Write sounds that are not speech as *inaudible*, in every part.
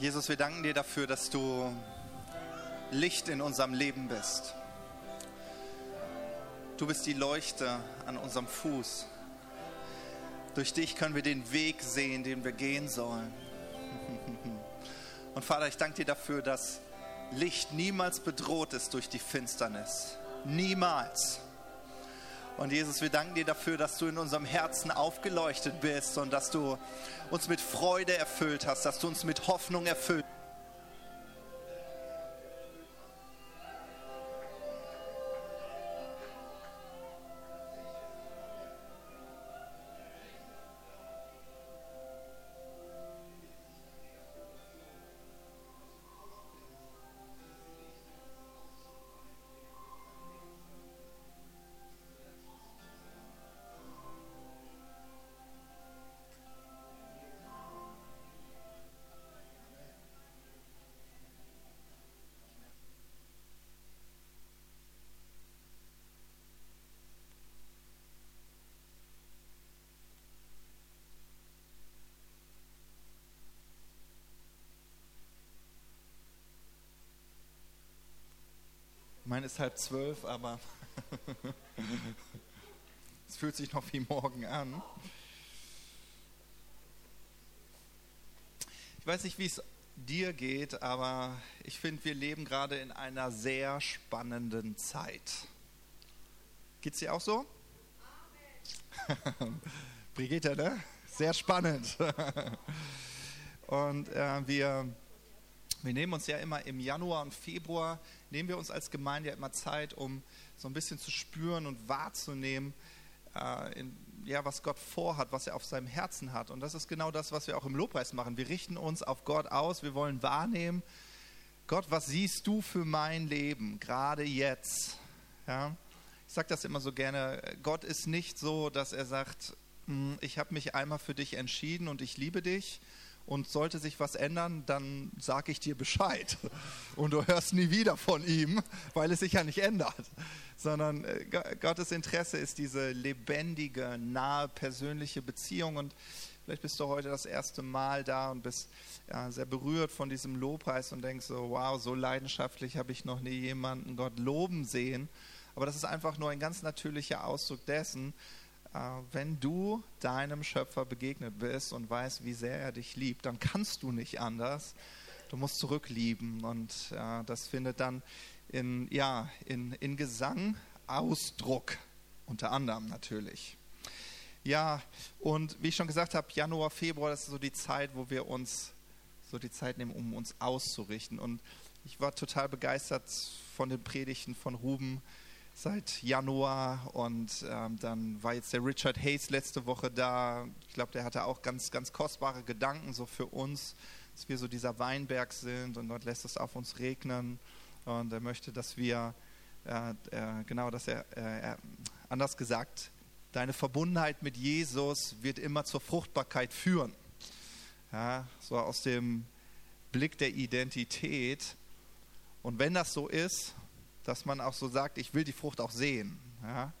Jesus, wir danken dir dafür, dass du Licht in unserem Leben bist. Du bist die Leuchte an unserem Fuß. Durch dich können wir den Weg sehen, den wir gehen sollen. *laughs* Und Vater, ich danke dir dafür, dass Licht niemals bedroht ist durch die Finsternis. Niemals. Und Jesus, wir danken dir dafür, dass du in unserem Herzen aufgeleuchtet bist und dass du uns mit Freude erfüllt hast, dass du uns mit Hoffnung erfüllt Meine ist halb zwölf, aber *laughs* es fühlt sich noch wie morgen an. Ich weiß nicht, wie es dir geht, aber ich finde, wir leben gerade in einer sehr spannenden Zeit. Geht es dir auch so? *laughs* Brigitte, ne? Sehr spannend. *laughs* Und äh, wir wir nehmen uns ja immer im Januar und Februar, nehmen wir uns als Gemeinde ja immer Zeit, um so ein bisschen zu spüren und wahrzunehmen, äh, in, ja, was Gott vorhat, was er auf seinem Herzen hat. Und das ist genau das, was wir auch im Lobpreis machen. Wir richten uns auf Gott aus, wir wollen wahrnehmen, Gott, was siehst du für mein Leben, gerade jetzt? Ja? Ich sage das immer so gerne, Gott ist nicht so, dass er sagt, hm, ich habe mich einmal für dich entschieden und ich liebe dich und sollte sich was ändern, dann sage ich dir Bescheid. Und du hörst nie wieder von ihm, weil es sich ja nicht ändert. Sondern äh, Gottes Interesse ist diese lebendige, nahe, persönliche Beziehung. Und vielleicht bist du heute das erste Mal da und bist ja, sehr berührt von diesem Lobpreis und denkst so, wow, so leidenschaftlich habe ich noch nie jemanden Gott loben sehen. Aber das ist einfach nur ein ganz natürlicher Ausdruck dessen, wenn du deinem Schöpfer begegnet bist und weißt, wie sehr er dich liebt, dann kannst du nicht anders. Du musst zurücklieben und ja, das findet dann in, ja, in, in Gesang Ausdruck, unter anderem natürlich. Ja, und wie ich schon gesagt habe, Januar, Februar, das ist so die Zeit, wo wir uns so die Zeit nehmen, um uns auszurichten. Und ich war total begeistert von den Predigten von Ruben seit Januar und ähm, dann war jetzt der Richard Hayes letzte Woche da. Ich glaube, der hatte auch ganz, ganz kostbare Gedanken so für uns, dass wir so dieser Weinberg sind und Gott lässt es auf uns regnen und er möchte, dass wir, äh, äh, genau, dass er, äh, anders gesagt, deine Verbundenheit mit Jesus wird immer zur Fruchtbarkeit führen. Ja, so aus dem Blick der Identität. Und wenn das so ist, dass man auch so sagt, ich will die Frucht auch sehen. Ja?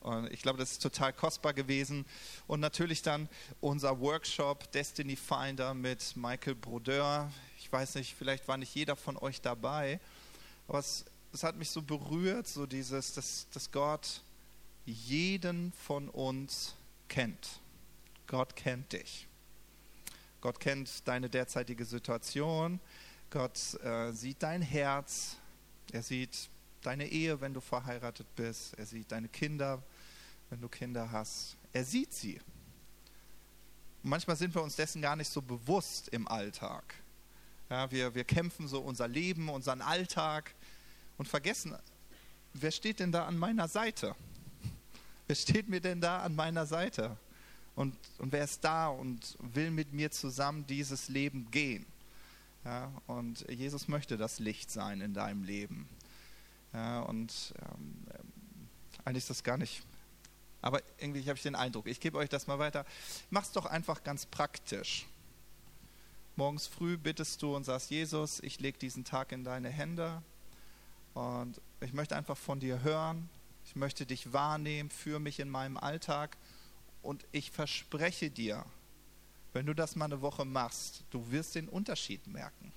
Und ich glaube, das ist total kostbar gewesen. Und natürlich dann unser Workshop Destiny Finder mit Michael Brodeur. Ich weiß nicht, vielleicht war nicht jeder von euch dabei, aber es, es hat mich so berührt, so dieses, dass, dass Gott jeden von uns kennt. Gott kennt dich. Gott kennt deine derzeitige Situation. Gott äh, sieht dein Herz. Er sieht deine Ehe, wenn du verheiratet bist. Er sieht deine Kinder, wenn du Kinder hast. Er sieht sie. Und manchmal sind wir uns dessen gar nicht so bewusst im Alltag. Ja, wir, wir kämpfen so unser Leben, unseren Alltag und vergessen, wer steht denn da an meiner Seite? *laughs* Wer steht mir denn da an meiner Seite? Und, und wer ist da und will mit mir zusammen dieses Leben gehen? Ja, und Jesus möchte das Licht sein in deinem Leben. Ja, und ähm, eigentlich ist das gar nicht. Aber irgendwie habe ich den Eindruck, ich gebe euch das mal weiter. Mach's doch einfach ganz praktisch. Morgens früh bittest du und sagst, Jesus, ich lege diesen Tag in deine Hände und ich möchte einfach von dir hören. Ich möchte dich wahrnehmen für mich in meinem Alltag und ich verspreche dir, Wenn du das mal eine Woche machst, du wirst den Unterschied merken.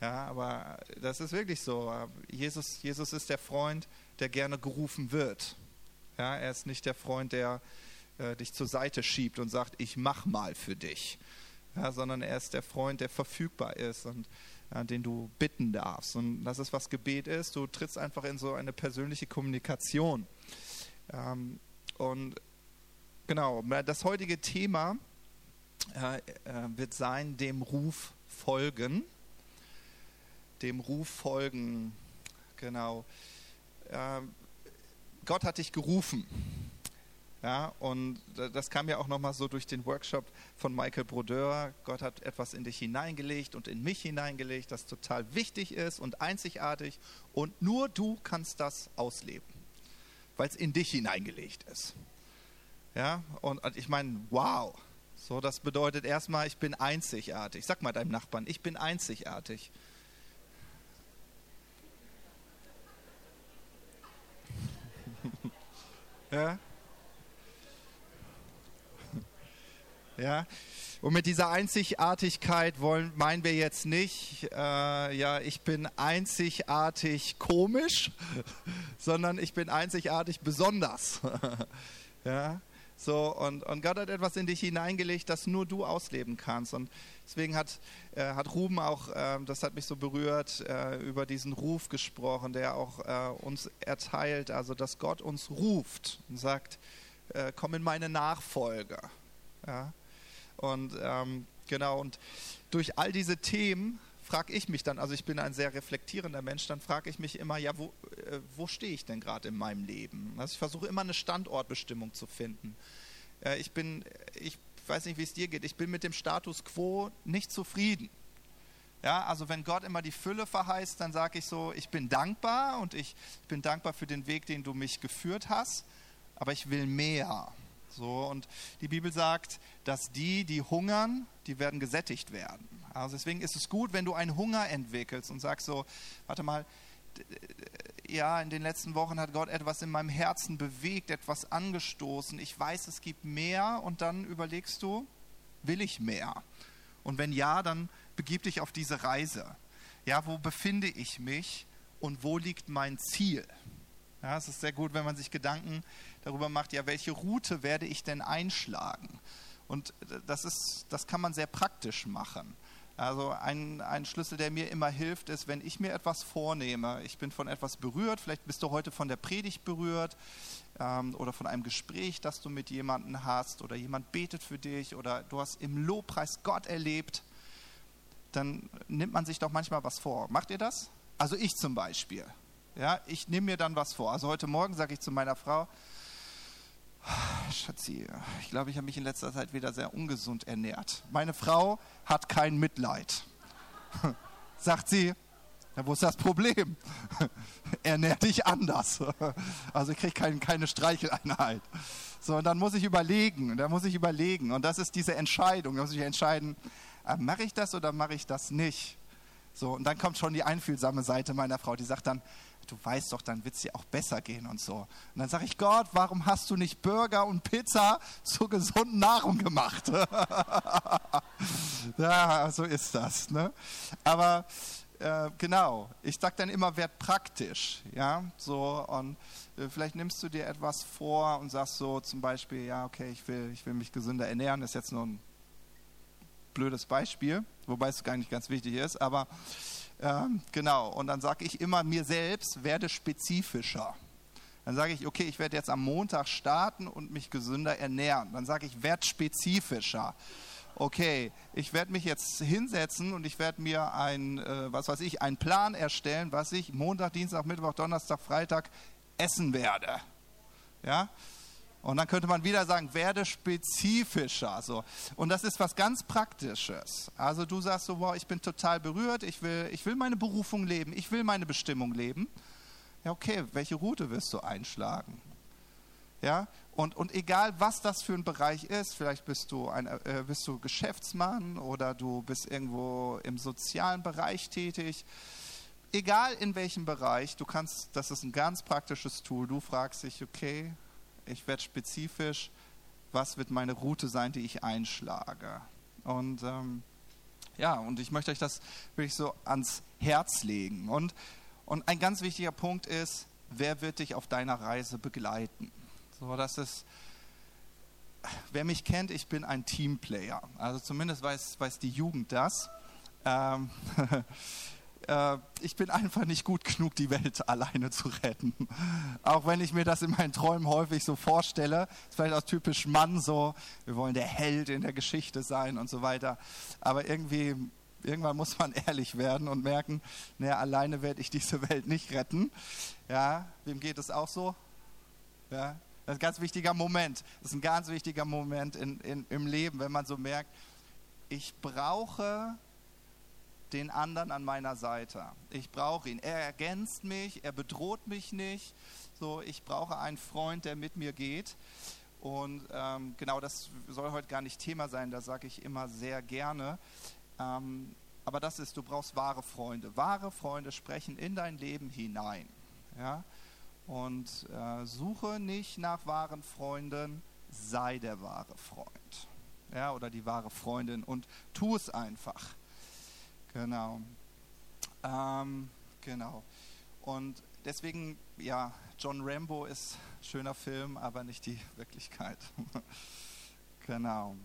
Ja, aber das ist wirklich so. Jesus, Jesus ist der Freund, der gerne gerufen wird. Ja, er ist nicht der Freund, der äh, dich zur Seite schiebt und sagt, ich mach mal für dich. Ja, sondern er ist der Freund, der verfügbar ist und ja, den du bitten darfst. Und das ist, was Gebet ist. Du trittst einfach in so eine persönliche Kommunikation. Ähm, und genau, das heutige Thema äh, äh, wird sein, dem Ruf folgen. Dem Ruf folgen, genau. Äh, Gott hat dich gerufen. Ja, und das kam ja auch nochmal so durch den Workshop von Michael Brodeur. Gott hat etwas in dich hineingelegt und in mich hineingelegt, das total wichtig ist und einzigartig. Und nur du kannst das ausleben, weil es in dich hineingelegt ist. Ja, und ich meine, wow. So, das bedeutet erstmal, ich bin einzigartig. Sag mal deinem Nachbarn, ich bin einzigartig. Ja? Ja. Und mit dieser Einzigartigkeit wollen, meinen wir jetzt nicht, äh, ja, ich bin einzigartig komisch, *laughs* sondern ich bin einzigartig besonders. *laughs* ja. So, und, und Gott hat etwas in dich hineingelegt, das nur du ausleben kannst. Und deswegen hat, äh, hat Ruben auch, äh, das hat mich so berührt, äh, über diesen Ruf gesprochen, der auch äh, uns erteilt, also dass Gott uns ruft und sagt, äh, komm in meine Nachfolge. Ja? Und ähm, genau, und durch all diese Themen frage ich mich dann, also ich bin ein sehr reflektierender Mensch, dann frage ich mich immer, ja, wo, äh, wo stehe ich denn gerade in meinem Leben? Also ich versuche immer eine Standortbestimmung zu finden. Äh, ich bin, ich weiß nicht, wie es dir geht, ich bin mit dem Status quo nicht zufrieden. Ja, also wenn Gott immer die Fülle verheißt, dann sage ich so, ich bin dankbar und ich, bin dankbar für den Weg, den du mich geführt hast, aber ich will mehr. So, und die Bibel sagt, dass die, die hungern, die werden gesättigt werden. Also deswegen ist es gut, wenn du einen Hunger entwickelst und sagst so, warte mal, ja, in den letzten Wochen hat Gott etwas in meinem Herzen bewegt, etwas angestoßen. Ich weiß, es gibt mehr und dann überlegst du, will ich mehr? Und wenn ja, dann begib dich auf diese Reise. Ja, wo befinde ich mich und wo liegt mein Ziel? Ja, es ist sehr gut, wenn man sich Gedanken darüber macht, ja, welche Route werde ich denn einschlagen? Und das, ist, das kann man sehr praktisch machen. Also ein, ein Schlüssel, der mir immer hilft, ist, wenn ich mir etwas vornehme, ich bin von etwas berührt, vielleicht bist du heute von der Predigt berührt ähm, oder von einem Gespräch, das du mit jemandem hast oder jemand betet für dich oder du hast im Lobpreis Gott erlebt, dann nimmt man sich doch manchmal was vor. Macht ihr das? Also ich zum Beispiel. Ja, ich nehme mir dann was vor. Also heute Morgen sage ich zu meiner Frau, Schatzi, ich glaube, ich habe mich in letzter Zeit wieder sehr ungesund ernährt. Meine Frau hat kein Mitleid. *laughs* Sagt sie, ja, wo ist das Problem? *laughs* Ernähr dich anders. *laughs* Also ich kriege kein, keine Streicheleinheit. So, und dann muss ich überlegen, da muss ich überlegen. Und das ist diese Entscheidung. Da muss ich entscheiden, äh, mache ich das oder mache ich das nicht? So, und dann kommt schon die einfühlsame Seite meiner Frau, die sagt dann, du weißt doch, dann wird es dir auch besser gehen und so. Und dann sage ich, Gott, warum hast du nicht Burger und Pizza zur gesunden Nahrung gemacht? *laughs* ja, so ist das. Ne? Aber äh, genau, ich sage dann immer, werd praktisch. Ja, so und äh, vielleicht nimmst du dir etwas vor und sagst so zum Beispiel, ja, okay, ich will, ich will mich gesünder ernähren, das ist jetzt nur ein blödes Beispiel, wobei es gar nicht ganz wichtig ist, aber ja, genau, und dann sage ich immer mir selbst, werde spezifischer. Dann sage ich, okay, ich werde jetzt am Montag starten und mich gesünder ernähren. Dann sage ich, werde spezifischer. Okay, ich werde mich jetzt hinsetzen und ich werde mir ein, äh, was weiß ich, einen Plan erstellen, was ich Montag, Dienstag, Mittwoch, Donnerstag, Freitag essen werde. Ja, und dann könnte man wieder sagen, werde spezifischer. So. Und das ist was ganz Praktisches. Also du sagst so, wow, ich bin total berührt, ich will, ich will meine Berufung leben, ich will meine Bestimmung leben. Ja, okay, welche Route wirst du einschlagen? Ja, und, und egal was das für ein Bereich ist, vielleicht bist du, ein, äh, bist du Geschäftsmann oder du bist irgendwo im sozialen Bereich tätig, egal in welchem Bereich, du kannst, das ist ein ganz praktisches Tool, du fragst dich, okay, ich werde spezifisch, was wird meine Route sein, die ich einschlage. Und ähm, ja, und ich möchte euch das wirklich so ans Herz legen. Und, und ein ganz wichtiger Punkt ist, wer wird dich auf deiner Reise begleiten? So, das ist, wer mich kennt, ich bin ein Teamplayer. Also zumindest weiß, weiß die Jugend das. Ähm, *laughs* äh, ich bin einfach nicht gut genug, die Welt *laughs* alleine zu retten. Auch wenn ich mir das in meinen Träumen häufig so vorstelle. Ist vielleicht auch typisch Mann so, wir wollen der Held in der Geschichte sein und so weiter. Aber irgendwie, irgendwann muss man *laughs* ehrlich werden und merken, naja, alleine werde ich diese Welt nicht retten. Ja, wem geht es auch so? Ja, das ist ein ganz wichtiger Moment. Das ist ein ganz wichtiger Moment in, in, im Leben, wenn man so merkt, ich brauche den anderen an meiner Seite. Ich brauche ihn. Er ergänzt mich, er bedroht mich nicht. So, ich brauche einen Freund, der mit mir geht. Und ähm, genau das soll heute gar nicht Thema sein, das sage ich immer sehr gerne. Ähm, aber das ist, du brauchst wahre Freunde. Wahre Freunde sprechen in dein Leben hinein. Ja? Und äh, suche nicht nach wahren Freunden, sei der wahre Freund. Ja, oder die wahre Freundin und tu es einfach. Genau. Ähm, genau. Und deswegen, ja, John Rambo ist schöner Film, aber nicht die Wirklichkeit. *laughs* genau.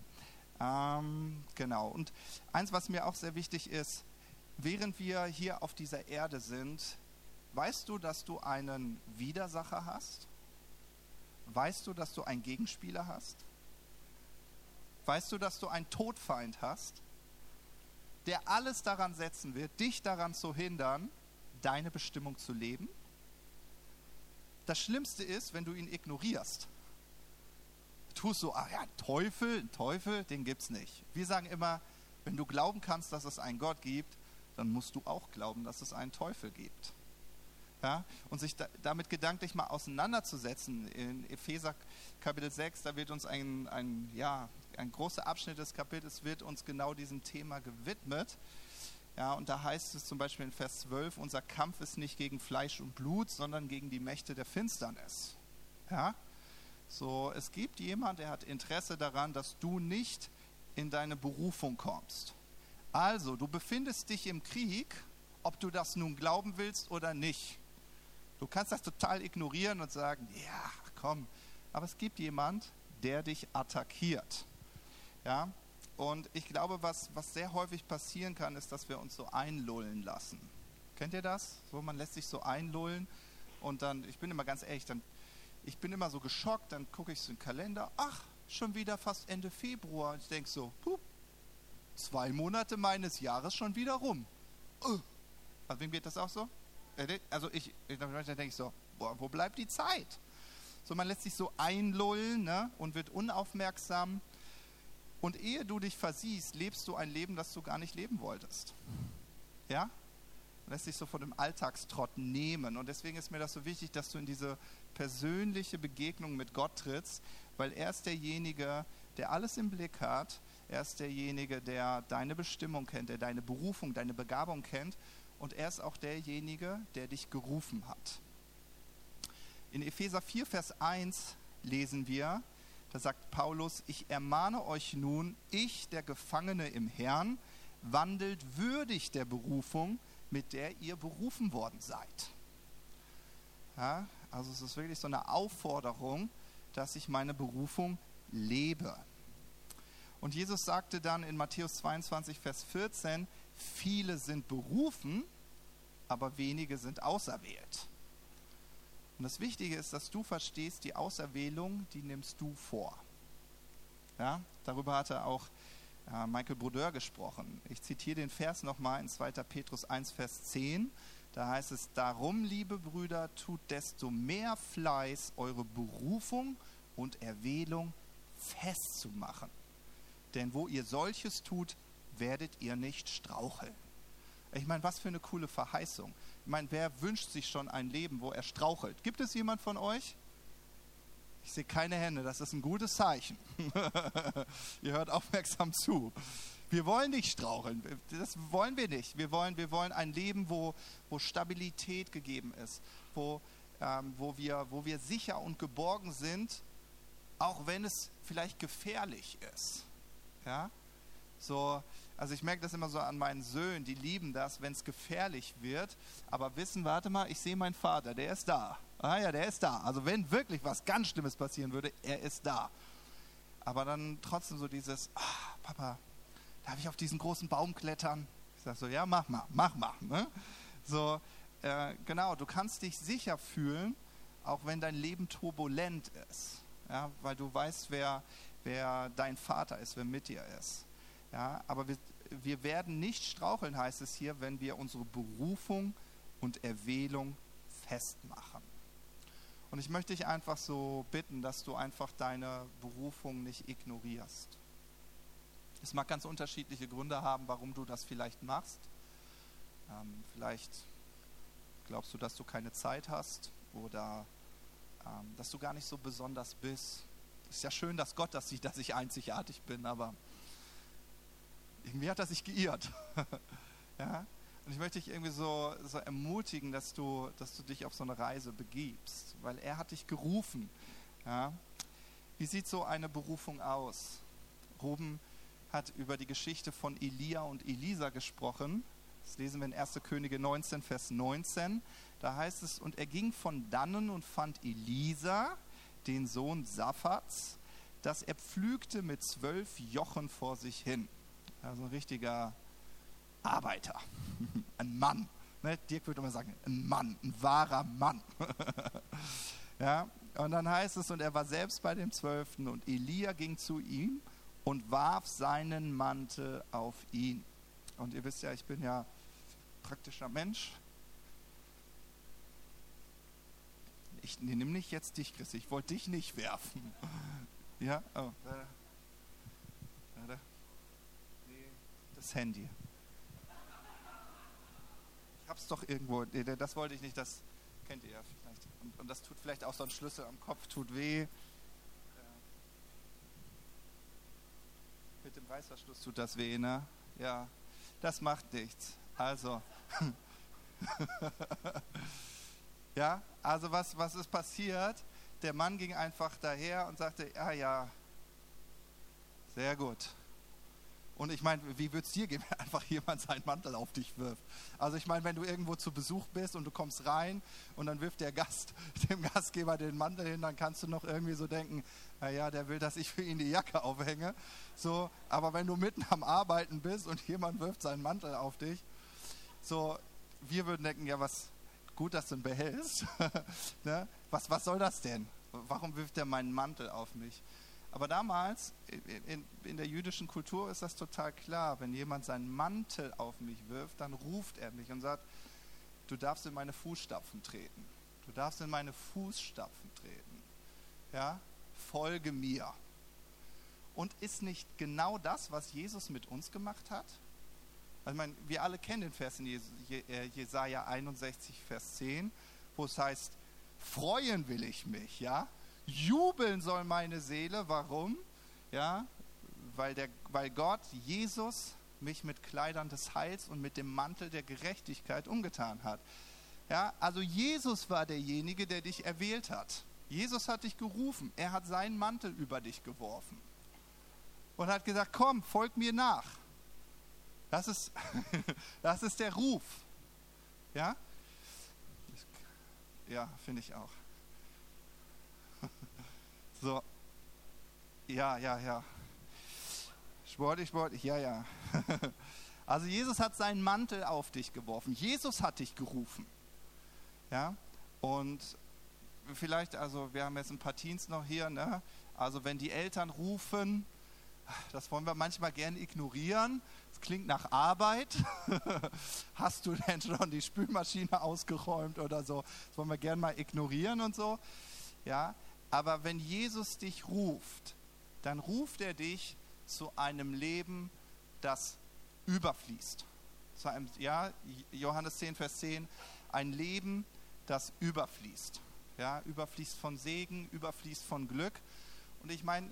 Ähm, genau. Und eins, was mir auch sehr wichtig ist, während wir hier auf dieser Erde sind, weißt du, dass du einen Widersacher hast? Weißt du, dass du einen Gegenspieler hast? Weißt du, dass du einen Todfeind hast? Der alles daran setzen wird, dich daran zu hindern, deine Bestimmung zu leben. Das Schlimmste ist, wenn du ihn ignorierst. Du tust so, ach ja, Teufel, Teufel, den gibt's nicht. Wir sagen immer, wenn du glauben kannst, dass es einen Gott gibt, dann musst du auch glauben, dass es einen Teufel gibt. Ja? Und sich da, damit gedanklich mal auseinanderzusetzen. In Epheser Kapitel 6, da wird uns ein, ein, ja, ein großer Abschnitt des Kapitels wird uns genau diesem Thema gewidmet. Ja, und da heißt es zum Beispiel in Vers 12, unser Kampf ist nicht gegen Fleisch und Blut, sondern gegen die Mächte der Finsternis. Ja? So, es gibt jemand, der hat Interesse daran, dass du nicht in deine Berufung kommst. Also, du befindest dich im Krieg, ob du das nun glauben willst oder nicht. Du kannst das total ignorieren und sagen, ja, komm, aber es gibt jemand, der dich attackiert. Ja? Und ich glaube, was, was sehr häufig passieren kann, ist, dass wir uns so einlullen lassen. Kennt ihr das? So, man lässt sich so einlullen und dann, ich bin immer ganz ehrlich, dann, ich bin immer so geschockt, dann gucke ich so den Kalender, ach, schon wieder fast Ende Februar. Ich denke so, puh, zwei Monate meines Jahres schon wieder rum. Uh. Also wem geht das auch so? Äh, also ich, dann denke so, boah, wo bleibt die Zeit? So, man lässt sich so einlullen ne, und wird unaufmerksam. Und ehe du dich versiehst, lebst du ein Leben, das du gar nicht leben wolltest. Ja? Lässt sich so von dem Alltagstrott nehmen. Und deswegen ist mir das so wichtig, dass du in diese persönliche Begegnung mit Gott trittst, weil er ist derjenige, der alles im Blick hat. Er ist derjenige, der deine Bestimmung kennt, der deine Berufung, deine Begabung kennt. Und er ist auch derjenige, der dich gerufen hat. In Epheser 4, Vers 1 lesen wir, da sagt Paulus, ich ermahne euch nun, ich, der Gefangene im Herrn, wandelt würdig der Berufung, mit der ihr berufen worden seid. Ja, also es ist wirklich so eine Aufforderung, dass ich meine Berufung lebe. Und Jesus sagte dann in Matthäus 22, Vers 14, viele sind berufen, aber wenige sind auserwählt. Und das Wichtige ist, dass du verstehst, die Auserwählung, die nimmst du vor. Ja, darüber hatte auch äh, Michael Brodeur gesprochen. Ich zitiere den Vers nochmal in 2. Petrus 1, Vers 10. Da heißt es, darum, liebe Brüder, tut desto mehr Fleiß, eure Berufung und Erwählung festzumachen. Denn wo ihr solches tut, werdet ihr nicht straucheln. Ich meine, was für eine coole Verheißung. Ich meine, wer wünscht sich schon ein Leben, wo er strauchelt? Gibt es jemand von euch? Ich sehe keine Hände, das ist ein gutes Zeichen. *laughs* Ihr hört aufmerksam zu. Wir wollen nicht straucheln, das wollen wir nicht. Wir wollen, wir wollen ein Leben, wo, wo Stabilität gegeben ist, wo, ähm, wo, wir, wo wir sicher und geborgen sind, auch wenn es vielleicht gefährlich ist. Ja? So, also ich merke das immer so an meinen Söhnen, die lieben das, wenn es gefährlich wird, aber wissen, warte mal, ich sehe meinen Vater, der ist da. Ah ja, der ist da. Also wenn wirklich was ganz Schlimmes passieren würde, er ist da. Aber dann trotzdem so dieses, ah, Papa, darf ich auf diesen großen Baum klettern? Ich sage so, ja, mach mal, mach mal. Ne? So, äh, genau, du kannst dich sicher fühlen, auch wenn dein Leben turbulent ist. Ja, weil du weißt, wer, wer dein Vater ist, wer mit dir ist. Ja, aber wir, wir werden nicht straucheln, heißt es hier, wenn wir unsere Berufung und Erwählung festmachen. Und ich möchte dich einfach so bitten, dass du einfach deine Berufung nicht ignorierst. Es mag ganz unterschiedliche Gründe haben, warum du das vielleicht machst. Ähm, vielleicht glaubst du, dass du keine Zeit hast oder ähm, dass du gar nicht so besonders bist. Es ist ja schön, dass Gott das sieht, dass ich einzigartig bin, aber irgendwie hat er sich geirrt. *laughs* ja? Und ich möchte dich irgendwie so, so ermutigen, dass du, dass du dich auf so eine Reise begibst, weil er hat dich gerufen. Ja? Wie sieht so eine Berufung aus? Ruben hat über die Geschichte von Elia und Elisa gesprochen. Das lesen wir in 1. Könige 19, Vers 19. Da heißt es, und er ging von dannen und fand Elisa, den Sohn Saphats, dass er pflügte mit zwölf Jochen vor sich hin. Also ein richtiger Arbeiter, *laughs* ein Mann. Ne? Dirk würde immer sagen, ein Mann, ein wahrer Mann. *laughs* ja, und dann heißt es, und er war selbst bei dem Zwölften und Elia ging zu ihm und warf seinen Mantel auf ihn. Und ihr wisst ja, ich bin ja praktischer Mensch. Ich nehme nicht jetzt dich, Chris, ich wollte dich nicht werfen. *laughs* Ja, oh, da, da, das Handy. Ich hab's doch irgendwo, das wollte ich nicht, das kennt ihr ja vielleicht. Und, und das tut vielleicht auch so ein Schlüssel am Kopf, tut weh. Mit dem Reißverschluss tut das weh, ne? Ja, das macht nichts. Also, *laughs* ja, also was, was ist passiert? Der Mann ging einfach daher und sagte, ja, ja, sehr gut. Und ich meine, wie würde es dir gehen, *laughs* wenn einfach jemand seinen Mantel auf dich wirft? Also ich meine, wenn du irgendwo zu Besuch bist und du kommst rein und dann wirft der Gast *laughs* dem Gastgeber den Mantel hin, dann kannst du noch irgendwie so denken, naja, der will, dass ich für ihn die Jacke aufhänge. So, aber wenn du mitten am Arbeiten bist und jemand wirft seinen Mantel auf dich, so, wir würden denken, ja, was gut, dass du ihn behältst. *laughs* ne? was, was soll das denn? Warum wirft er meinen Mantel auf mich? Aber damals, in, in, der jüdischen Kultur ist das total klar. Wenn jemand seinen Mantel auf mich wirft, dann ruft er mich und sagt, du darfst in meine Fußstapfen treten. Du darfst in meine Fußstapfen treten. Ja, folge mir. Und ist nicht genau das, was Jesus mit uns gemacht hat? Also ich meine, wir alle kennen den Vers in äh, Jesaja 61, Vers 10, wo es heißt, freuen will ich mich, ja? Jubeln soll meine Seele. Warum? Ja, weil, der, weil Gott, Jesus, mich mit Kleidern des Heils und mit dem Mantel der Gerechtigkeit umgetan hat. Ja, also Jesus war derjenige, der dich erwählt hat. Jesus hat dich gerufen. Er hat seinen Mantel über dich geworfen und hat gesagt: Komm, folg mir nach. Das ist, *laughs* das ist der Ruf. Ja, ja, finde ich auch. So. Ja, ja, ja. Sportlich, sportlich, ja, ja. *laughs* Also Jesus hat seinen Mantel auf dich geworfen. Jesus hat dich gerufen. Ja? Und vielleicht, also wir haben jetzt ein paar Teens noch hier, ne? Also wenn die Eltern rufen, das wollen wir manchmal gerne ignorieren. Es klingt nach Arbeit. *laughs* Hast du denn schon die Spülmaschine ausgeräumt oder so? Das wollen wir gerne mal ignorieren und so. Ja, aber wenn Jesus dich ruft, dann ruft er dich zu einem Leben, das überfließt. Zu einem, ja, Johannes 10, Vers 10, ein Leben, das überfließt. Ja, überfließt von Segen, überfließt von Glück. Und ich meine,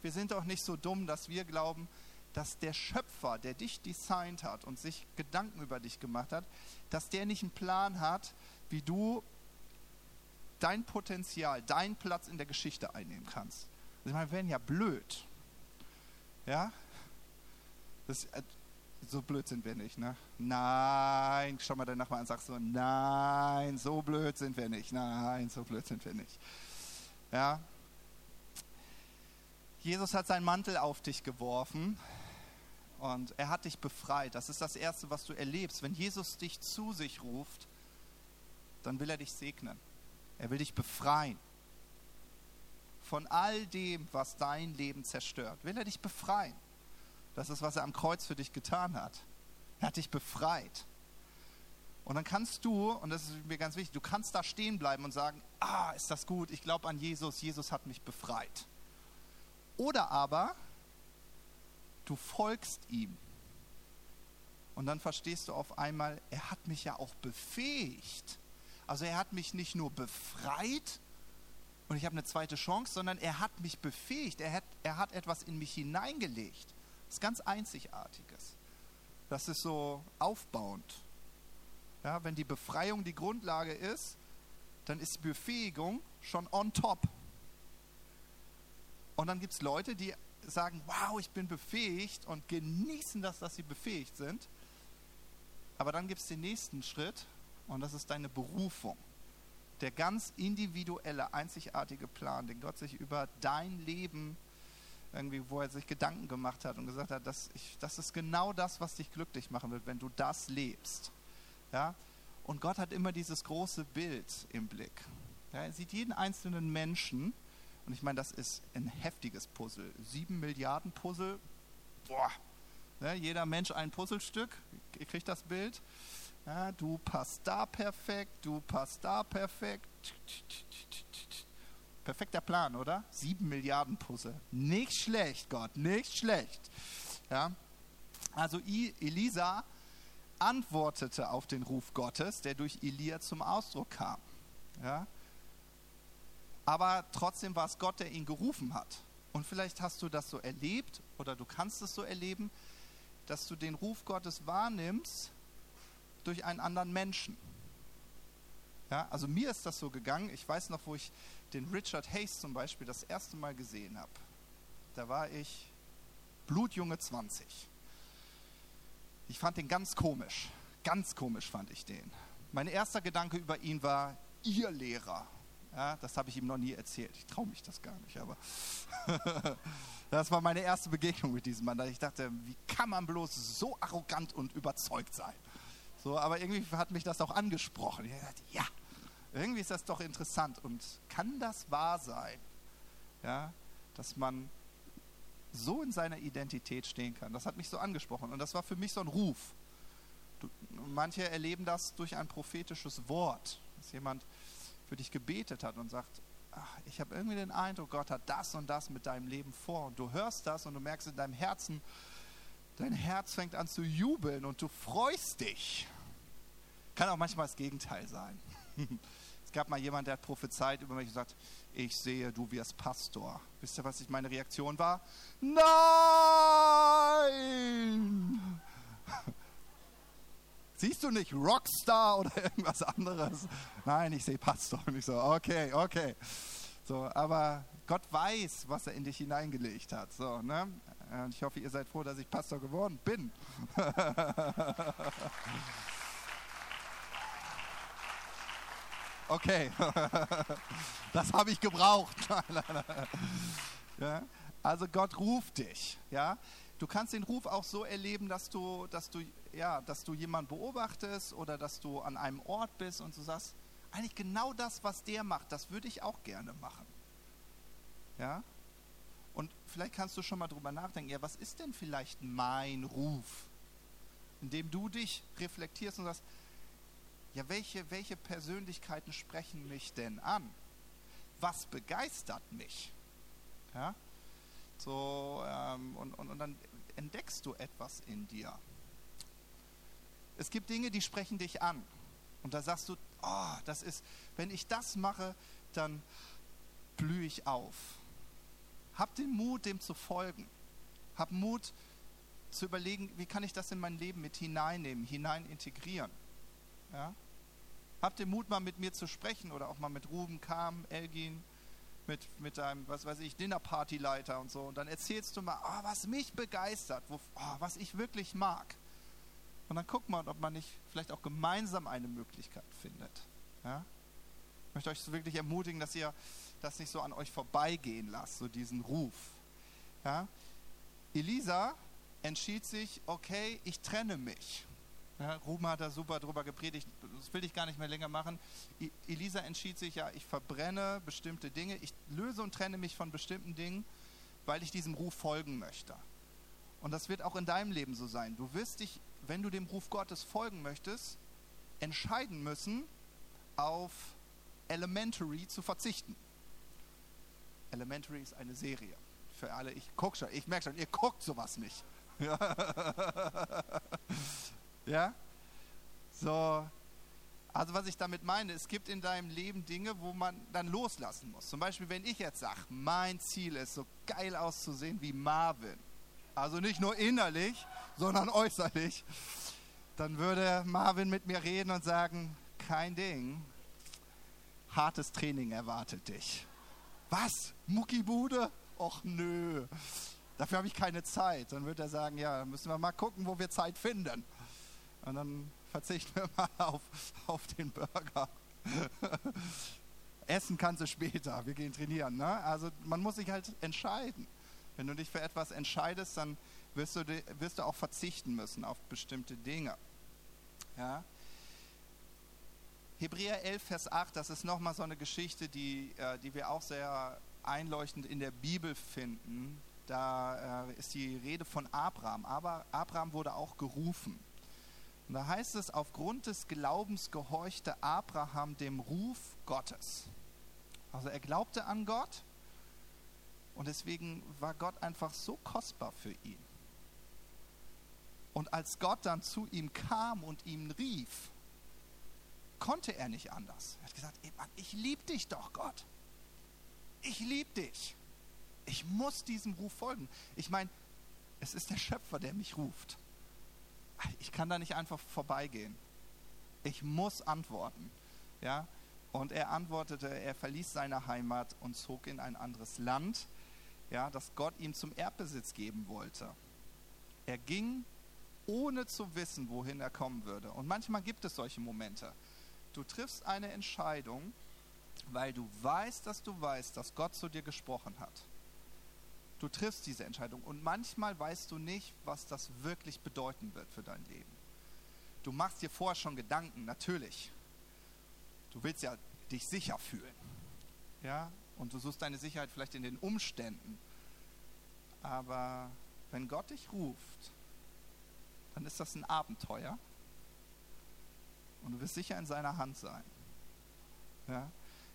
wir sind doch nicht so dumm, dass wir glauben, dass der Schöpfer, der dich designt hat und sich Gedanken über dich gemacht hat, dass der nicht einen Plan hat, wie du dein Potenzial, deinen Platz in der Geschichte einnehmen kannst. Also ich meine, wir wären ja blöd. Ja? Das, äh, so blöd sind wir nicht, ne? Nein, schau mal danach mal an und sag so, nein, so blöd sind wir nicht. Nein, so blöd sind wir nicht. Ja? Jesus hat seinen Mantel auf dich geworfen und er hat dich befreit. Das ist das Erste, was du erlebst. Wenn Jesus dich zu sich ruft, dann will er dich segnen. Er will dich befreien von all dem, was dein Leben zerstört. Will er dich befreien. Das ist, was er am Kreuz für dich getan hat. Er hat dich befreit. Und dann kannst du, und das ist mir ganz wichtig, du kannst da stehen bleiben und sagen, ah, ist das gut, ich glaube an Jesus, Jesus hat mich befreit. Oder aber du folgst ihm. Und dann verstehst du auf einmal, er hat mich ja auch befähigt. Also er hat mich nicht nur befreit und ich habe eine zweite Chance, sondern er hat mich befähigt. Er hat, er hat etwas in mich hineingelegt. Das ist ganz Einzigartiges. Das ist so aufbauend. Ja, wenn die Befreiung die Grundlage ist, dann ist die Befähigung schon on top. Und dann gibt es Leute, die sagen, wow, ich bin befähigt und genießen das, dass sie befähigt sind. Aber dann gibt es den nächsten Schritt und das ist deine Berufung. Der ganz individuelle, einzigartige Plan, den Gott sich über dein Leben irgendwie, wo er sich Gedanken gemacht hat und gesagt hat, das, ich, das ist genau das, was dich glücklich machen wird, wenn du das lebst. Ja? Und Gott hat immer dieses große Bild im Blick. Ja, er sieht jeden einzelnen Menschen und ich meine, das ist ein heftiges Puzzle. Sieben Milliarden Puzzle. Boah. Ja, jeder Mensch ein Puzzlestück. Ihr kriegt das Bild. Ja, du passt da perfekt, du passt da perfekt. Perfekter Plan, oder? Sieben Milliarden Puzzle. Nicht schlecht, Gott, nicht schlecht. Ja? Also Elisa antwortete auf den Ruf Gottes, der durch Elia zum Ausdruck kam. Ja? Aber trotzdem war es Gott, der ihn gerufen hat. Und vielleicht hast du das so erlebt oder du kannst es so erleben, dass du den Ruf Gottes wahrnimmst durch einen anderen Menschen. Ja, also mir ist das so gegangen. Ich weiß noch, wo ich den Richard Hayes zum Beispiel das erste Mal gesehen habe. Da war ich blutjunge 20. Ich fand den ganz komisch. Ganz komisch fand ich den. Mein erster Gedanke über ihn war, ihr Lehrer. Ja, das habe ich ihm noch nie erzählt. Ich traue mich das gar nicht, aber *laughs* das war meine erste Begegnung mit diesem Mann. Ich dachte, wie kann man bloß so arrogant und überzeugt sein? So, aber irgendwie hat mich das auch angesprochen. Ich dachte, ja, irgendwie ist das doch interessant. Und kann das wahr sein, ja, dass man so in seiner Identität stehen kann? Das hat mich so angesprochen. Und das war für mich so ein Ruf. Manche erleben das durch ein prophetisches Wort, dass jemand für dich gebetet hat und sagt, ach, ich habe irgendwie den Eindruck, Gott hat das und das mit deinem Leben vor. Und du hörst das und du merkst in deinem Herzen, dein Herz fängt an zu jubeln und du freust dich. Kann auch manchmal das Gegenteil sein. *laughs* es gab mal jemand, der hat prophezeit über mich und gesagt, ich sehe, du wirst Pastor. Wisst ihr, was ich meine Reaktion war? Nein! *laughs* Siehst du nicht Rockstar oder irgendwas anderes? Nein, ich sehe Pastor. Und ich so, okay, okay. So, aber Gott weiß, was er in dich hineingelegt hat. So, ne? Und ich hoffe, ihr seid froh, dass ich Pastor geworden bin. *laughs* okay, *laughs* das habe ich gebraucht. *laughs* ja? Also Gott ruft dich. Ja? Du kannst den Ruf auch so erleben, dass du, dass du, ja, dass du jemanden beobachtest oder dass du an einem Ort bist und du sagst, eigentlich genau das, was der macht, das würde ich auch gerne machen. Ja? Und vielleicht kannst du schon mal drüber nachdenken, ja, was ist denn vielleicht mein Ruf? Indem du dich reflektierst und sagst, ja, welche, welche Persönlichkeiten sprechen mich denn an? Was begeistert mich? Ja? So, ähm, und, und, und dann entdeckst du etwas in dir. Es gibt Dinge, die sprechen dich an. Und da sagst du, oh, das ist, wenn ich das mache, dann blühe ich auf. Hab den Mut, dem zu folgen. Hab Mut zu überlegen, wie kann ich das in mein Leben mit hineinnehmen, hinein integrieren. Ja? Hab den Mut, mal mit mir zu sprechen oder auch mal mit Ruben, Kam, Elgin, mit, mit deinem, was weiß ich, Dinnerpartyleiter und so. Und dann erzählst du mal, oh, was mich begeistert, wo, oh, was ich wirklich mag. Und dann guckt man, ob man nicht vielleicht auch gemeinsam eine Möglichkeit findet. Ja? Ich möchte euch wirklich ermutigen, dass ihr das nicht so an euch vorbeigehen lasst, so diesen Ruf. Ja? Elisa entschied sich, okay, ich trenne mich. Ja, Ruben hat da super drüber gepredigt, das will ich gar nicht mehr länger machen. Elisa entschied sich, ja, ich verbrenne bestimmte Dinge, ich löse und trenne mich von bestimmten Dingen, weil ich diesem Ruf folgen möchte. Und das wird auch in deinem Leben so sein. Du wirst dich, wenn du dem Ruf Gottes folgen möchtest, entscheiden müssen, auf Elementary zu verzichten. Elementary ist eine Serie. Für alle, ich gucke schon, ich merke schon, ihr guckt sowas nicht. *laughs* Ja. So. Also was ich damit meine, es gibt in deinem Leben Dinge, wo man dann loslassen muss. Zum Beispiel, wenn ich jetzt sage, mein Ziel ist, so geil auszusehen wie Marvin. Also nicht nur innerlich, sondern äußerlich. Dann würde Marvin mit mir reden und sagen, kein Ding, hartes Training erwartet dich. Was? Muckibude? Och nö. Dafür habe ich keine Zeit. Dann wird er sagen, ja, müssen wir mal gucken, wo wir Zeit finden. Und dann verzichten wir mal *laughs* auf, auf den Burger. *laughs* Essen kannst du später, wir gehen trainieren. Ne? Also man muss sich halt entscheiden. Wenn du dich für etwas entscheidest, dann wirst du, wirst du auch verzichten müssen auf bestimmte Dinge. Ja? Hebräer 11, Vers 8, das ist nochmal so eine Geschichte, die, äh, die wir auch sehr einleuchtend in der Bibel finden. Da äh, ist die Rede von Abraham. Aber Abraham wurde auch gerufen. Und da heißt es, aufgrund des Glaubens gehorchte Abraham dem Ruf Gottes. Also er glaubte an Gott und deswegen war Gott einfach so kostbar für ihn. Und als Gott dann zu ihm kam und ihm rief, konnte er nicht anders. Er hat gesagt, ich liebe dich doch, Gott. Ich liebe dich ich muss diesem Ruf folgen. Ich meine, es ist der Schöpfer, der mich ruft. Ich kann da nicht einfach vorbeigehen. Ich muss antworten. Ja? Und er antwortete, er verließ seine Heimat und zog in ein anderes Land, ja, das Gott ihm zum Erbbesitz geben wollte. Er ging, ohne zu wissen, wohin er kommen würde. Und manchmal gibt es solche Momente. Du triffst eine Entscheidung, weil du weißt, dass du weißt, dass Gott zu dir gesprochen hat. Du triffst diese Entscheidung und manchmal weißt du nicht, was das wirklich bedeuten wird für dein Leben. Du machst dir vorher schon Gedanken, natürlich. Du willst ja dich sicher fühlen. Ja? Und du suchst deine Sicherheit vielleicht in den Umständen. Aber wenn Gott dich ruft, dann ist das ein Abenteuer. Und du wirst sicher in seiner Hand sein. Ja?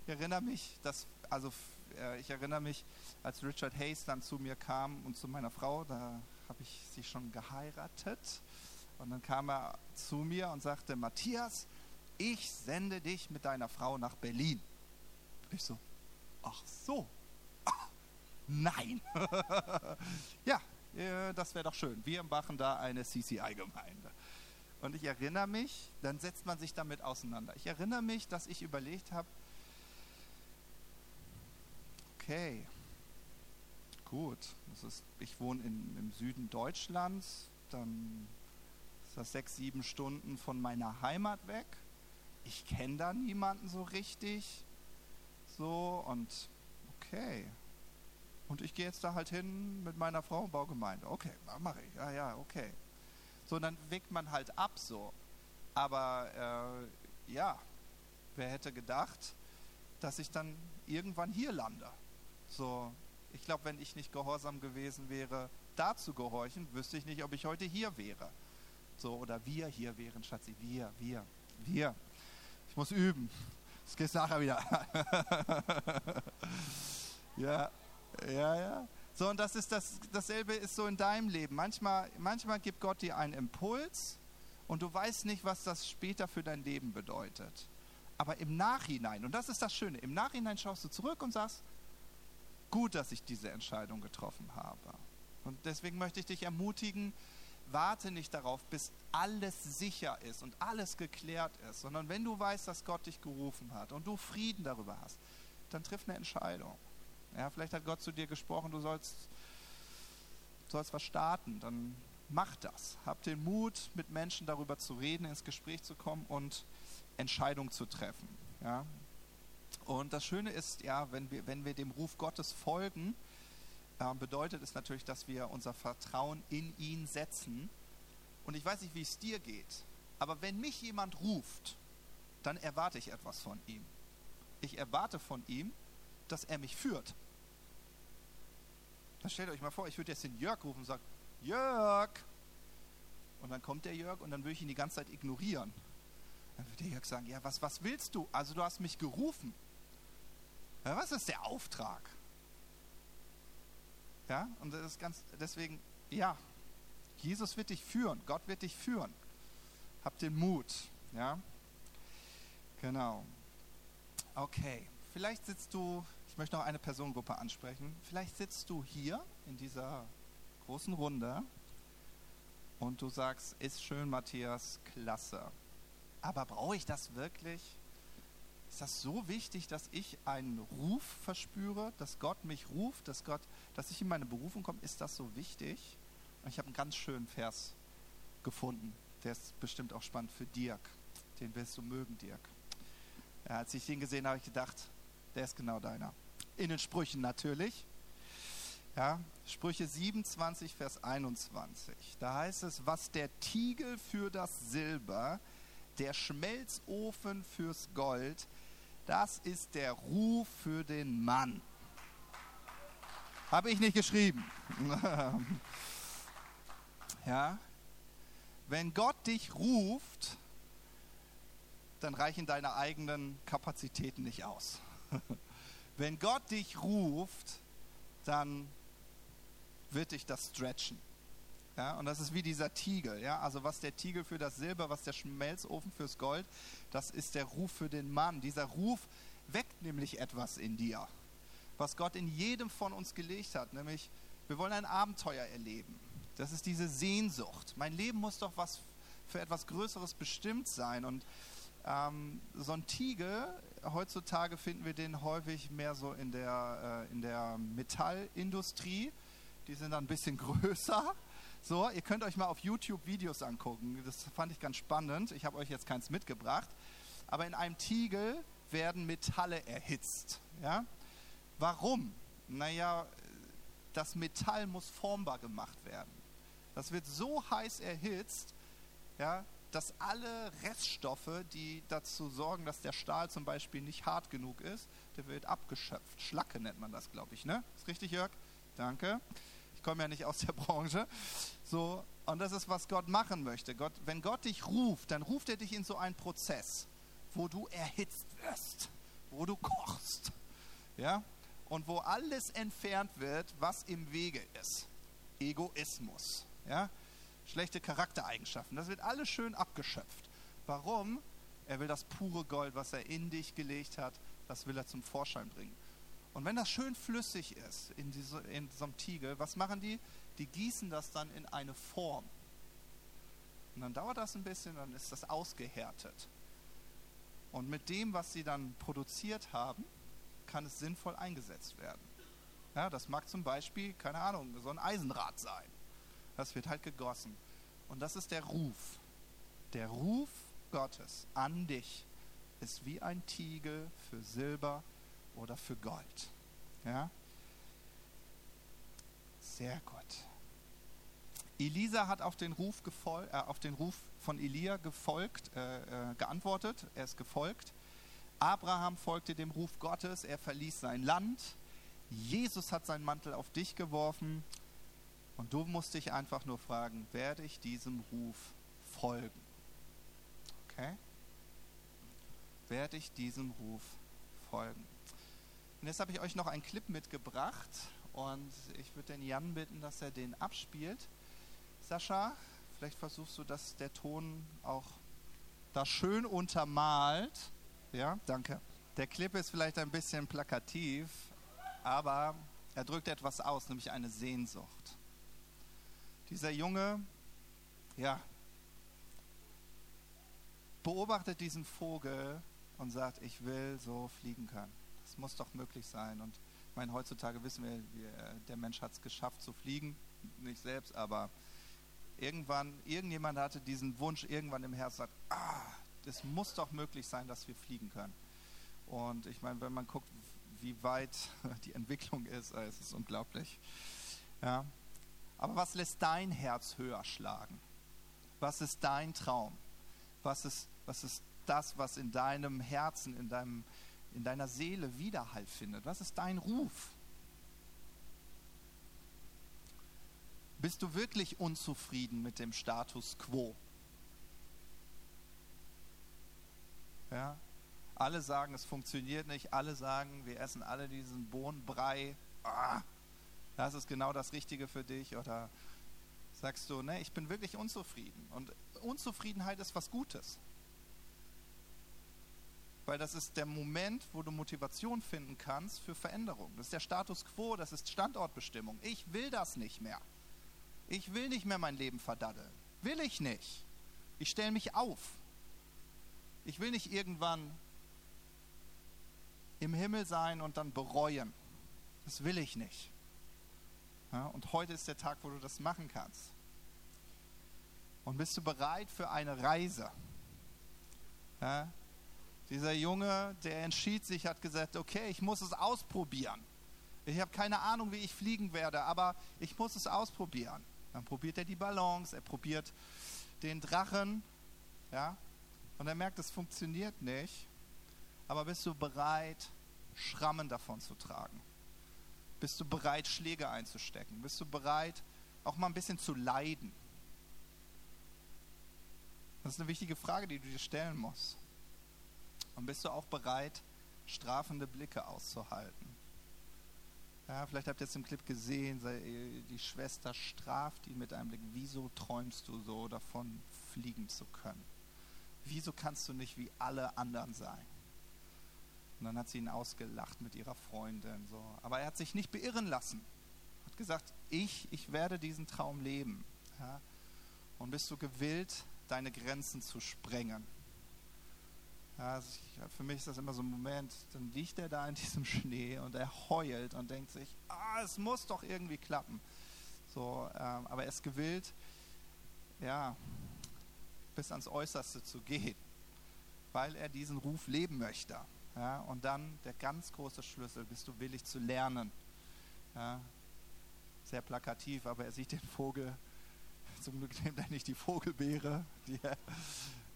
Ich erinnere mich, dass, also äh, ich erinnere mich, als Richard Hayes dann zu mir kam und zu meiner Frau, da habe ich sie schon geheiratet. Und dann kam er zu mir und sagte, Matthias, ich sende dich mit deiner Frau nach Berlin. Ich so, ach so, ach, *laughs* nein. *laughs* ja, äh, das wäre doch schön. Wir machen da eine CCI-Gemeinde. Und ich erinnere mich, dann setzt man sich damit auseinander. Ich erinnere mich, dass ich überlegt habe, Okay. Gut. Ist, ich wohne in, im Süden Deutschlands. Dann ist das sechs, sieben Stunden von meiner Heimat weg. Ich kenne da niemanden so richtig. So und okay. Und ich gehe jetzt da halt hin mit meiner Frau und Baugemeinde. Okay, mache ich. Ja, ja, okay. So, dann weckt man halt ab so. Aber äh, ja, wer hätte gedacht, dass ich dann irgendwann hier lande? So, ich glaube, wenn ich nicht gehorsam gewesen wäre, da zu gehorchen, wüsste ich nicht, ob ich heute hier wäre. So, oder wir hier wären, Schatzi. Wir, wir, wir. Ich muss üben. Das geht nachher wieder. *laughs* ja, ja, ja. So, und das ist das, dasselbe ist so in deinem Leben. Manchmal, manchmal gibt Gott dir einen Impuls und du weißt nicht, was das später für dein Leben bedeutet. Aber im Nachhinein, und das ist das Schöne, im Nachhinein schaust du zurück und sagst, gut, dass ich diese Entscheidung getroffen habe. Und deswegen möchte ich dich ermutigen, warte nicht darauf, bis alles sicher ist und alles geklärt ist, sondern wenn du weißt, dass Gott dich gerufen hat und du Frieden darüber hast, dann triff eine Entscheidung. Ja, vielleicht hat Gott zu dir gesprochen, du sollst, sollst was starten. Dann mach das. Hab den Mut, mit Menschen darüber zu reden, ins Gespräch zu kommen und Entscheidungen zu treffen. Ja. Und das Schöne ist, ja, wenn wir, wenn wir dem Ruf Gottes folgen, äh, bedeutet es natürlich, dass wir unser Vertrauen in ihn setzen. Und ich weiß nicht, wie es dir geht, aber wenn mich jemand ruft, dann erwarte ich etwas von ihm. Ich erwarte von ihm, dass er mich führt. Dann stellt euch mal vor, ich würde jetzt den Jörg rufen und sagen, Jörg! Und dann kommt der Jörg und dann würde ich ihn die ganze Zeit ignorieren. Dann würde der Jörg sagen, ja, was, was willst du? Also du hast mich gerufen. Ja, was ist der Auftrag? Ja, und das ist ganz, deswegen, ja, Jesus wird dich führen, Gott wird dich führen. Hab den Mut, ja. Genau. Okay, vielleicht sitzt du, ich möchte noch eine Personengruppe ansprechen, vielleicht sitzt du hier in dieser großen Runde und du sagst, ist schön, Matthias, klasse. Aber brauche ich das wirklich? Ist das so wichtig, dass ich einen Ruf verspüre, dass Gott mich ruft, dass Gott, dass ich in meine Berufung komme? Ist das so wichtig? Und ich habe einen ganz schönen Vers gefunden. Der ist bestimmt auch spannend für Dirk. Den wirst du mögen, Dirk. Ja, als ich den gesehen habe, habe ich gedacht, der ist genau deiner. In den Sprüchen natürlich. Ja, Sprüche 27, Vers 21. Da heißt es, was der Tiegel für das Silber, der Schmelzofen fürs Gold, das ist der Ruf für den Mann. Habe ich nicht geschrieben. *laughs* ja, wenn Gott dich ruft, dann reichen deine eigenen Kapazitäten nicht aus. *laughs* Wenn Gott dich ruft, dann wird dich das stretchen. Ja, und das ist wie dieser Tiegel. Ja? Also was der Tiegel für das Silber, was der Schmelzofen fürs Gold, das ist der Ruf für den Mann. Dieser Ruf weckt nämlich etwas in dir, was Gott in jedem von uns gelegt hat. Nämlich, wir wollen ein Abenteuer erleben. Das ist diese Sehnsucht. Mein Leben muss doch was für etwas Größeres bestimmt sein. Und ähm, so ein Tiegel, heutzutage finden wir den häufig mehr so in der, äh, in der Metallindustrie. Die sind dann ein bisschen *laughs* größer. So, ihr könnt euch mal auf YouTube Videos angucken. Das fand ich ganz spannend. Ich habe euch jetzt keins mitgebracht. Aber in einem Tiegel werden Metalle erhitzt. Ja? Warum? Naja, das Metall muss formbar gemacht werden. Das wird so heiß erhitzt, ja, dass alle Reststoffe, die dazu sorgen, dass der Stahl zum Beispiel nicht hart genug ist, der wird abgeschöpft. Schlacke nennt man das, glaube ich. Ne? Ist richtig, Jörg? Danke. Ich komme ja nicht aus der Branche. So, und das ist, was Gott machen möchte. Gott, wenn Gott dich ruft, dann ruft er dich in so einen Prozess, wo du erhitzt wirst, wo du kochst. Ja? Und wo alles entfernt wird, was im Wege ist. Egoismus. Ja? schlechte Charaktereigenschaften. Das wird alles schön abgeschöpft. Warum? Er will das pure Gold, was er in dich gelegt hat, das will er zum Vorschein bringen. Und wenn das schön flüssig ist in, diese, in so einem Tiegel, was machen die? Die gießen das dann in eine Form. Und dann dauert das ein bisschen, dann ist das ausgehärtet. Und mit dem, was sie dann produziert haben, kann es sinnvoll eingesetzt werden. Ja, das mag zum Beispiel, keine Ahnung, so ein Eisenrad sein. Das wird halt gegossen. Und das ist der Ruf. Der Ruf Gottes an dich ist wie ein Tiegel für Silber oder für Gold. Ja? Sehr gut. Elisa hat auf den Ruf, gefol äh, auf den Ruf von Elia gefolgt, äh, äh, geantwortet. Er ist gefolgt. Abraham folgte dem Ruf Gottes. Er verließ sein Land. Jesus hat seinen Mantel auf dich geworfen und du musst dich einfach nur fragen, werde ich diesem Ruf folgen? Okay? Werde ich diesem Ruf folgen? Und jetzt habe ich euch noch einen Clip mitgebracht und ich würde den Jan bitten, dass er den abspielt. Sascha, vielleicht versuchst du, dass der Ton auch da schön untermalt. Ja, danke. Der Clip ist vielleicht ein bisschen plakativ, aber er drückt etwas aus, nämlich eine Sehnsucht. Dieser Junge, ja, beobachtet diesen Vogel und sagt, ich will so fliegen können. Das muss doch möglich sein. Und meine, heutzutage wissen wir, wir der Mensch hat es geschafft zu fliegen, nicht selbst, aber irgendwann, irgendjemand hatte diesen Wunsch irgendwann im Herzen, sagt, ah, das muss doch möglich sein, dass wir fliegen können. Und ich meine, wenn man guckt, wie weit *laughs* die Entwicklung ist, es ist unglaublich. Ja. Aber was lässt dein Herz höher schlagen? Was ist dein Traum? Was ist, was ist das, was in deinem Herzen, in, deinem, in deiner Seele Widerhall findet? Was ist dein Ruf? Bist du wirklich unzufrieden mit dem Status quo? Ja? Alle sagen, es funktioniert nicht. Alle sagen, wir essen alle diesen Bohnenbrei. Ah, das ist genau das Richtige für dich. Oder sagst du, ne, ich bin wirklich unzufrieden. Und Unzufriedenheit ist was Gutes. Weil das ist der Moment, wo du Motivation finden kannst für Veränderung. Das ist der Status quo, das ist Standortbestimmung. Ich will das nicht mehr. Ich will nicht mehr mein Leben verdaddeln. Will ich nicht. Ich stelle mich auf. Ich will nicht irgendwann im Himmel sein und dann bereuen. Das will ich nicht. Ja, und heute ist der Tag, wo du das machen kannst. Und bist du bereit für eine Reise? Ja, dieser Junge, der entschied sich, hat gesagt, okay, ich muss es ausprobieren. Ich habe keine Ahnung, wie ich fliegen werde, aber ich muss es ausprobieren. Dann probiert er die Ballons, er probiert den Drachen, ja, und er merkt, es funktioniert nicht. Aber bist du bereit, Schrammen davon zu tragen? Bist du bereit, Schläge einzustecken? Bist du bereit, auch mal ein bisschen zu leiden? Das ist eine wichtige Frage, die du dir stellen musst. Und bist du auch bereit, strafende Blicke auszuhalten? Ja, vielleicht habt ihr jetzt im Clip gesehen, die Schwester straft ihn mit einem Blick. Wieso träumst du so davon, fliegen zu können? Wieso kannst du nicht wie alle anderen sein? Und dann hat sie ihn ausgelacht mit ihrer Freundin. So. Aber er hat sich nicht beirren lassen. Hat gesagt, ich, ich werde diesen Traum leben. Ja? Und bist du gewillt, deine Grenzen zu sprengen? Ja, also ich, für mich ist das immer so ein Moment, dann liegt er da in diesem Schnee und er heult und denkt sich, ah, es muss doch irgendwie klappen. So, ähm, aber er ist gewillt, ja, bis ans Äußerste zu gehen, weil er diesen Ruf leben möchte. Ja, und dann der ganz große Schlüssel, bist du willig zu lernen. Ja, sehr plakativ, aber er sieht den Vogel, *laughs* zum Glück nimmt er nicht die Vogelbeere, die er,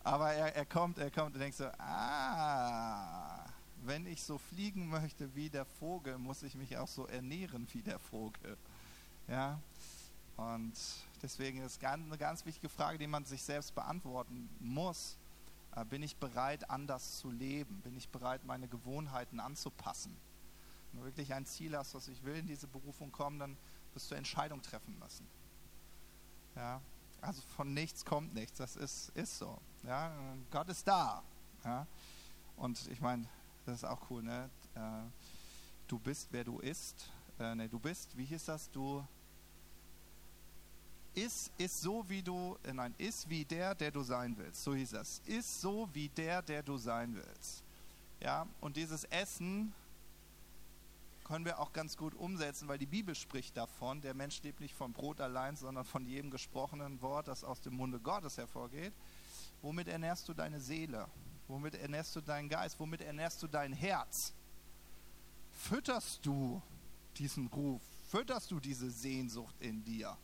aber er, er kommt, er kommt und denkt so, ah, wenn ich so fliegen möchte wie der Vogel, muss ich mich auch so ernähren wie der Vogel. Ja, und deswegen ist eine ganz wichtige Frage, die man sich selbst beantworten muss. Äh, bin ich bereit, anders zu leben? Bin ich bereit, meine Gewohnheiten anzupassen? Wenn du wirklich ein Ziel hast, was ich will in diese Berufung kommen, dann wirst du Entscheidungen treffen müssen. Ja, also von nichts kommt nichts, das ist, ist so. Ja, Gott ist da. Ja, und ich meine, das ist auch cool, ne? Äh, du bist, wer du ist. Äh, ne, du bist, wie hieß das? Du ist, ist so wie du, äh, nein, ist wie der, der du sein willst. So hieß es. Ist so wie der, der du sein willst. Ja, und dieses Essen können wir auch ganz gut umsetzen, weil die Bibel spricht davon, der Mensch lebt nicht vom Brot allein, sondern von jedem gesprochenen Wort, das aus dem Munde Gottes hervorgeht. Womit ernährst du deine Seele? Womit ernährst du deinen Geist? Womit ernährst du dein Herz? Fütterst du diesen Ruf? Fütterst du diese Sehnsucht in dir?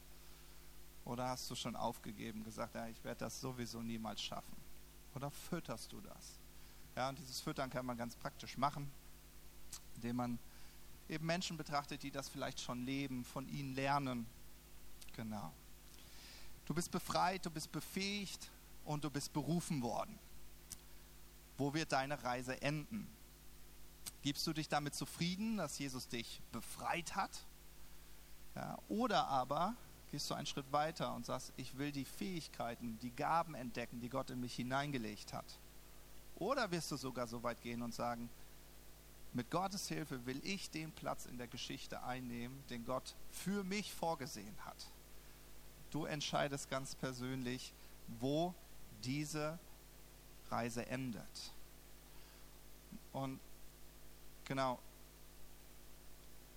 Oder hast du schon aufgegeben, gesagt, ja, ich werde das sowieso niemals schaffen? Oder fütterst du das? Ja, und dieses Füttern kann man ganz praktisch machen, indem man eben Menschen betrachtet, die das vielleicht schon leben, von ihnen lernen. Genau. Du bist befreit, du bist befähigt und du bist berufen worden. Wo wird deine Reise enden? Gibst du dich damit zufrieden, dass Jesus dich befreit hat? Ja, oder aber gehst du einen Schritt weiter und sagst, ich will die Fähigkeiten, die Gaben entdecken, die Gott in mich hineingelegt hat. Oder wirst du sogar so weit gehen und sagen, mit Gottes Hilfe will ich den Platz in der Geschichte einnehmen, den Gott für mich vorgesehen hat. Du entscheidest ganz persönlich, wo diese Reise endet. Und genau,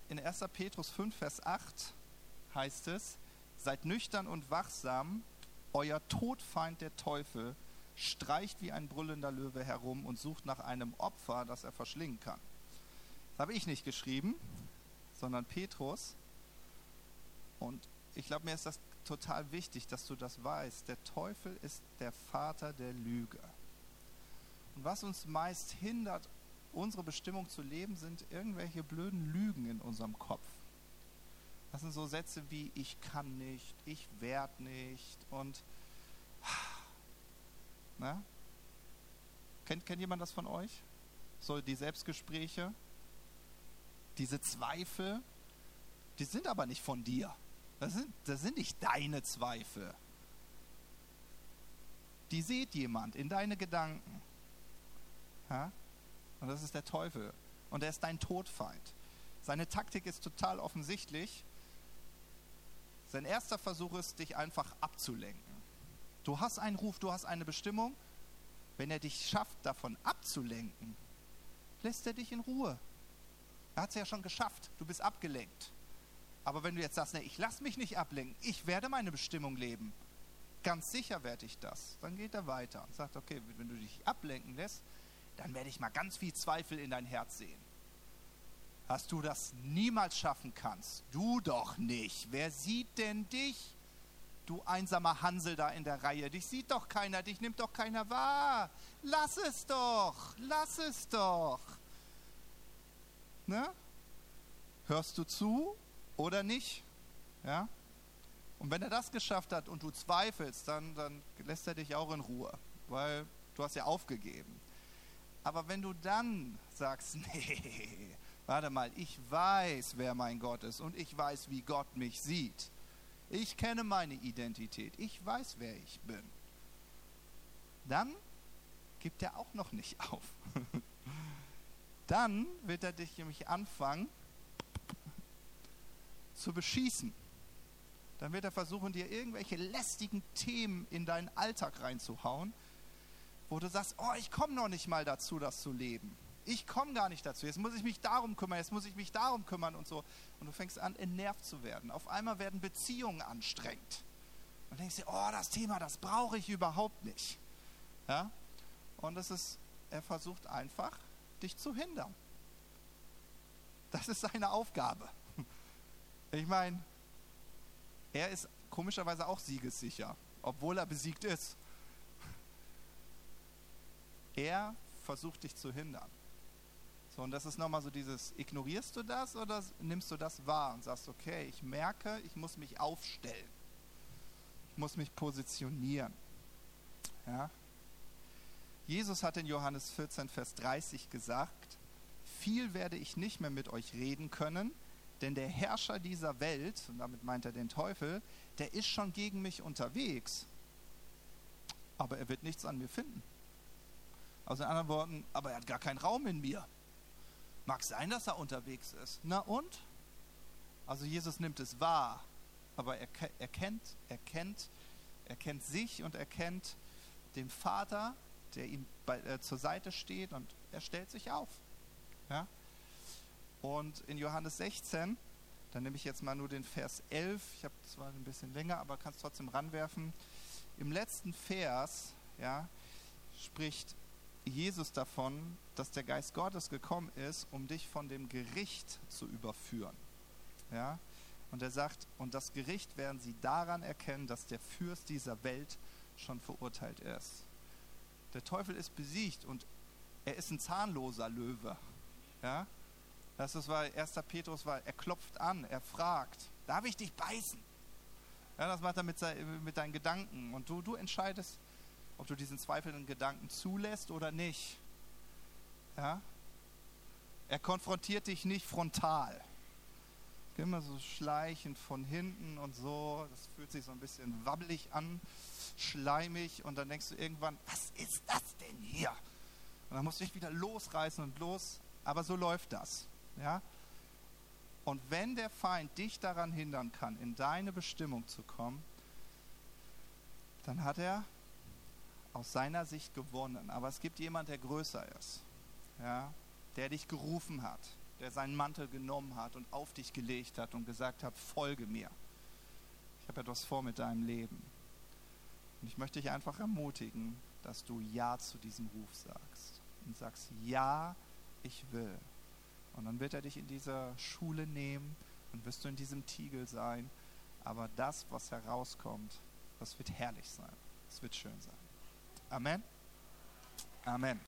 in 1. Petrus 5, Vers 8 heißt es, seid nüchtern und wachsam, euer Todfeind der Teufel streicht wie ein brüllender Löwe herum und sucht nach einem Opfer, das er verschlingen kann. Das habe ich nicht geschrieben, sondern Petrus. Und ich glaube, mir ist das total wichtig, dass du das weißt. Der Teufel ist der Vater der Lüge. Und was uns meist hindert, unsere Bestimmung zu leben, sind irgendwelche blöden Lügen in unserem Kopf. Das sind so Sätze wie ich kann nicht, ich werd nicht und na? Kennt, kennt jemand das von euch? So die Selbstgespräche, diese Zweifel, die sind aber nicht von dir. Das sind, das sind nicht deine Zweifel. Die sieht jemand in deine Gedanken. Ja? Und das ist der Teufel. Und er ist dein Todfeind. Seine Taktik ist total offensichtlich. Sein erster Versuch ist, dich einfach abzulenken. Du hast einen Ruf, du hast eine Bestimmung. Wenn er dich schafft, davon abzulenken, lässt er dich in Ruhe. Er hat es ja schon geschafft, du bist abgelenkt. Aber wenn du jetzt sagst, nee, ich lasse mich nicht ablenken, ich werde meine Bestimmung leben, ganz sicher werde ich das, dann geht er weiter und sagt, okay, wenn du dich ablenken lässt, dann werde ich mal ganz viel Zweifel in dein Herz sehen. Dass du das niemals schaffen kannst. Du doch nicht. Wer sieht denn dich? Du einsamer Hansel da in der Reihe. Dich sieht doch keiner, dich nimmt doch keiner wahr. Lass es doch, lass es doch. Ne? Hörst du zu oder nicht? Ja? Und wenn er das geschafft hat und du zweifelst, dann, dann lässt er dich auch in Ruhe, weil du hast ja aufgegeben. Aber wenn du dann sagst, *laughs* nee, warte mal, ich weiß, wer mein Gott ist und ich weiß, wie Gott mich sieht. Ich kenne meine Identität. Ich weiß, wer ich bin. Dann gibt er auch noch nicht *laughs* auf. Dann wird er dich nämlich anfangen zu beschießen. Dann wird er versuchen, dir irgendwelche lästigen Themen in deinen Alltag reinzuhauen, wo du sagst, oh, ich komme noch nicht mal dazu, das zu leben. Ich komme gar nicht dazu. Jetzt muss ich mich darum kümmern, jetzt muss ich mich darum kümmern und so. Und du fängst an, entnervt zu werden. Auf einmal werden Beziehungen anstrengend. Und denkst dir, oh, das Thema, das brauche ich überhaupt nicht. Ja? Und es ist, er versucht einfach, dich zu hindern. Das ist seine Aufgabe. *laughs* Ich meine, er ist komischerweise auch siegessicher, obwohl er besiegt ist. Er versucht dich zu hindern. So, und das ist nochmal so dieses, ignorierst du das oder nimmst du das wahr und sagst, okay, ich merke, ich muss mich aufstellen. Ich muss mich positionieren. Ja? Jesus hat in Johannes 14, Vers 30 gesagt, viel werde ich nicht mehr mit euch reden können, denn der Herrscher dieser Welt, und damit meint er den Teufel, der ist schon gegen mich unterwegs, aber er wird nichts an mir finden. Also in anderen Worten, aber er hat gar keinen Raum in mir. Mag sein, dass er unterwegs ist. Na und? Also Jesus nimmt es wahr, aber er, er kennt, er kennt, er kennt sich und er kennt den Vater, der ihm bei, äh, zur Seite steht und er stellt sich auf. Ja? Und in Johannes 16, dann nehme ich jetzt mal nur den Vers 11, ich habe zwar ein bisschen länger, aber kann es trotzdem ranwerfen. Im letzten Vers ja, spricht Jesus davon, dass der Geist Gottes gekommen ist, um dich von dem Gericht zu überführen. Ja? Und er sagt, und das Gericht werden sie daran erkennen, dass der Fürst dieser Welt schon verurteilt ist. Der Teufel ist besiegt und er ist ein zahnloser Löwe. Ja? Das ist, weil 1. Petrus war, er klopft an, er fragt, darf ich dich beißen? Ja, das macht er mit, mit deinen Gedanken. Und du, du entscheidest, ob du diesen zweifelnden Gedanken zulässt oder nicht. Ja? Er konfrontiert dich nicht frontal. Immer so schleichend von hinten und so. Das fühlt sich so ein bisschen wabbelig an, schleimig. Und dann denkst du irgendwann, was ist das denn hier? Und dann musst du dich wieder losreißen und los. Aber so läuft das. Ja? Und wenn der Feind dich daran hindern kann, in deine Bestimmung zu kommen, dann hat er aus seiner Sicht gewonnen. Aber es gibt jemand, der größer ist, ja, der dich gerufen hat, der seinen Mantel genommen hat und auf dich gelegt hat und gesagt hat, folge mir. Ich habe etwas vor mit deinem Leben. Und ich möchte dich einfach ermutigen, dass du Ja zu diesem Ruf sagst und sagst, ja, ich will. Und dann wird er dich in dieser Schule nehmen und wirst du in diesem Tiegel sein. Aber das, was herauskommt, das wird herrlich sein. Es wird schön sein. Amen. Amen.